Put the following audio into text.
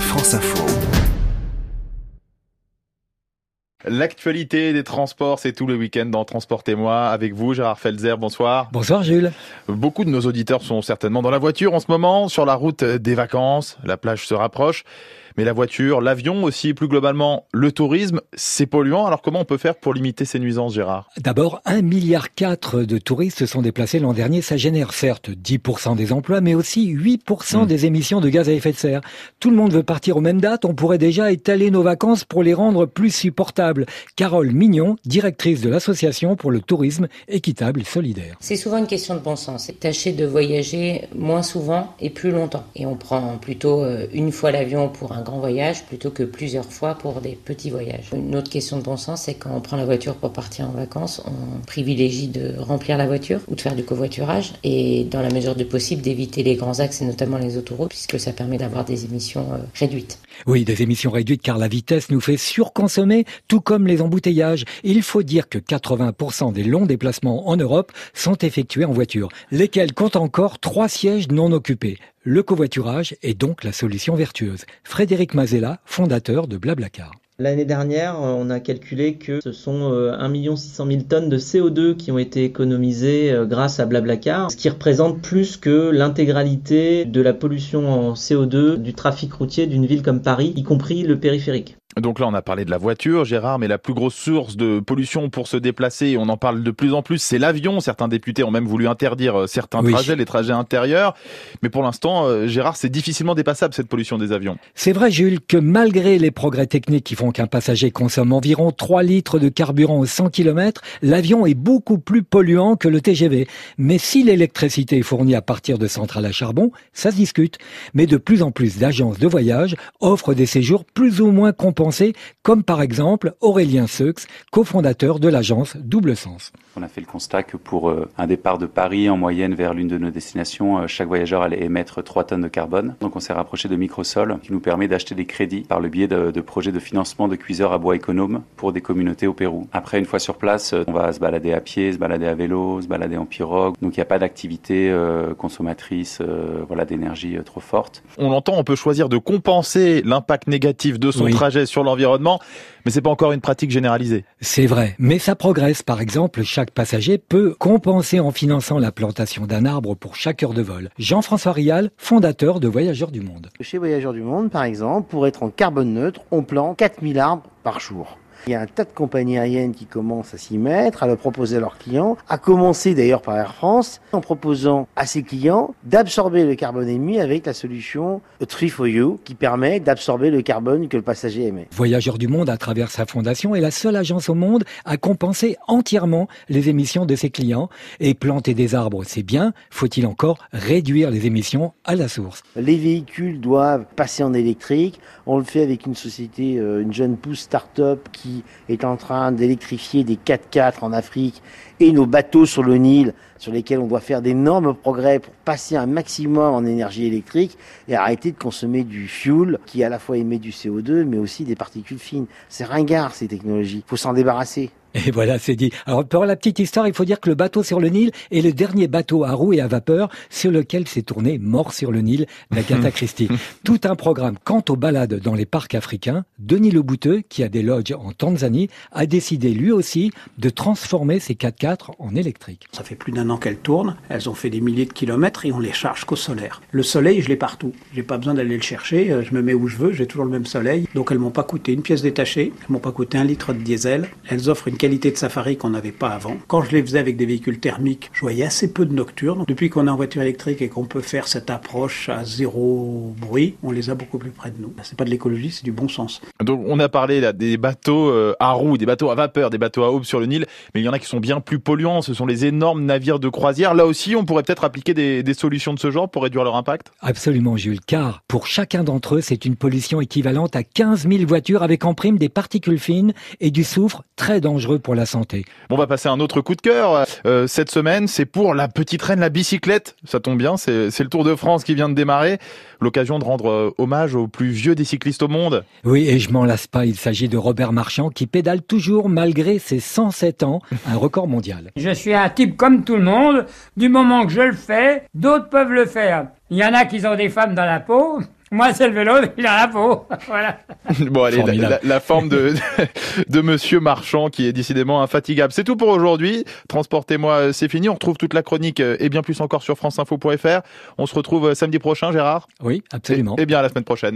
France Info. L'actualité des transports, c'est tout le week-end dans Transportez-moi avec vous, Gérard Felzer. Bonsoir. Bonsoir, Jules. Beaucoup de nos auditeurs sont certainement dans la voiture en ce moment, sur la route des vacances. La plage se rapproche. Mais la voiture, l'avion aussi, plus globalement, le tourisme, c'est polluant. Alors comment on peut faire pour limiter ces nuisances, Gérard? D'abord, 1,4 milliard de touristes se sont déplacés l'an dernier. Ça génère certes 10% des emplois, mais aussi 8% mmh. des émissions de gaz à effet de serre. Tout le monde veut partir aux mêmes dates. On pourrait déjà étaler nos vacances pour les rendre plus supportables. Carole Mignon, directrice de l'association pour le tourisme équitable et solidaire. C'est souvent une question de bon sens. Tâcher de voyager moins souvent et plus longtemps. Et on prend plutôt euh, une fois l'avion pour un grand voyage plutôt que plusieurs fois pour des petits voyages. Une autre question de bon sens, c'est quand on prend la voiture pour partir en vacances, on privilégie de remplir la voiture ou de faire du covoiturage et dans la mesure du possible d'éviter les grands axes et notamment les autoroutes puisque ça permet d'avoir des émissions euh, réduites. Oui, des émissions réduites car la vitesse nous fait surconsommer tout comme les embouteillages. Il faut dire que 80% des longs déplacements en Europe sont effectués en voiture, lesquels comptent encore trois sièges non occupés. Le covoiturage est donc la solution vertueuse. Frédéric Mazella, fondateur de Blablacar. L'année dernière, on a calculé que ce sont 1 600 000 tonnes de CO2 qui ont été économisées euh, grâce à Blablacar, ce qui représente plus que l'intégralité de la pollution en CO2 du trafic routier d'une ville comme Paris, y compris le périphérique. Donc là, on a parlé de la voiture, Gérard, mais la plus grosse source de pollution pour se déplacer, on en parle de plus en plus, c'est l'avion. Certains députés ont même voulu interdire euh, certains trajets, les trajets intérieurs. Mais pour l'instant, euh, Gérard, c'est difficilement dépassable cette pollution des avions. C'est vrai, Jules, que malgré les progrès techniques qui font qu'un passager consomme environ 3 litres de carburant aux 100 km, l'avion est beaucoup plus polluant que le TGV. Mais si l'électricité est fournie à partir de centrales à charbon, ça se discute. Mais de plus en plus d'agences de voyage offrent des séjours plus ou moins compensés comme par exemple Aurélien Seux, cofondateur de l'agence Double Sens. On a fait le constat que pour euh, un départ de Paris en moyenne vers l'une de nos destinations, euh, chaque voyageur allait émettre 3 tonnes de carbone. Donc on s'est rapproché de Microsol qui nous permet d'acheter des crédits par le biais de, projets de financement de cuiseurs à bois économe pour des communautés au Pérou. Après, une fois sur place, euh, on va se balader à pied, se balader à vélo, se balader en pirogue. Donc il n'y a pas d'activité consommatrice voilà, d'énergie trop forte. On l'entend, on peut choisir de compenser l'impact négatif de son trajet sur l'environnement, mais c'est pas encore une pratique généralisée. C'est vrai, mais ça progresse. Par exemple, chaque passager peut compenser en finançant la plantation d'un arbre pour chaque heure de vol. Jean-François Rial, fondateur de Voyageurs du Monde. Chez Voyageurs du Monde, par exemple, pour être en carbone neutre, on plante 4000 arbres par jour. Il y a un tas de compagnies aériennes qui commencent à s'y mettre, à le proposer à leurs clients, à commencer d'ailleurs par Air France, en proposant à ses clients d'absorber le carbone émis avec la solution Tree for You, qui permet d'absorber le carbone que le passager émet. Voyageurs du Monde, à travers sa fondation, est la seule agence au monde à compenser entièrement les émissions de ses clients. Et planter des arbres, c'est bien. Faut-il encore réduire les émissions à la source? Les véhicules doivent passer en électrique. On le fait avec une société, euh, une jeune pousse start-up qui est en train d'électrifier des 4x4 en Afrique et nos bateaux sur le Nil sur lesquels on doit faire d'énormes progrès pour passer un maximum en énergie électrique et arrêter de consommer du fuel qui à la fois émet du CO2 mais aussi des particules fines. C'est ringard ces technologies. Il faut s'en débarrasser. Et voilà, c'est dit. Alors, pour la petite histoire, il faut dire que le bateau sur le Nil est le dernier bateau à roues et à vapeur sur lequel s'est tourné Mort sur le Nil d'Agatha Christie. Tout un programme quant aux balades dans les parcs africains. Denis Le Bouteux, qui a des lodges en Tanzanie, a décidé lui aussi de transformer ses 4x4 en électrique. Ça fait plus d'un an qu'elles tournent. Elles ont fait des milliers de kilomètres et on les charge qu'au solaire. Le soleil, je l'ai partout. J'ai pas besoin d'aller le chercher. Euh, je me mets où je veux. J'ai toujours le même soleil. Donc elles m'ont pas coûté une pièce détachée. Elles m'ont pas coûté un litre de diesel. Elles offrent une qualité de safari qu'on n'avait pas avant. Quand je les faisais avec des véhicules thermiques, je voyais assez peu de nocturnes. Depuis qu'on est en voiture électrique et qu'on peut faire cette approche à zéro bruit, on les a beaucoup plus près de nous. C'est pas de l'écologie, c'est du bon sens. Donc on a parlé là des bateaux euh, à roues, des bateaux à vapeur, des bateaux à aube sur le Nil, mais il y en a qui sont bien plus polluants. Ce sont les énormes navires de croisière. Là aussi, on pourrait peut-être appliquer des, des solutions de ce genre pour réduire leur impact. Absolument, Jules. Car pour chacun d'entre eux, c'est une pollution équivalente à 15 000 voitures avec en prime des particules fines et du soufre très dangereux pour la santé. on va passer à un autre coup de cœur. Euh, cette semaine, c'est pour la petite reine, la bicyclette. Ça tombe bien, c'est le Tour de France qui vient de démarrer. L'occasion de rendre euh, hommage au plus vieux des cyclistes au monde. Oui, et je m'en lasse pas. Il s'agit de Robert Marchand qui pédale toujours malgré ses 107 ans, un record mondial. Je suis un type comme tout le monde. Du moment que je le fais, d'autres peuvent le faire. Il y en a qui ont des femmes dans la peau, Moi, c'est le vélo, il a la peau. Voilà. bon, allez, la, forme de, de Monsieur Marchand qui est décidément infatigable. C'est tout pour aujourd'hui. Transportez-moi, euh, c'est fini. On retrouve toute la chronique euh, et bien plus encore sur franceinfo.fr. On se retrouve euh, samedi prochain, Gérard Oui, absolument. Et, et bien à la semaine prochaine.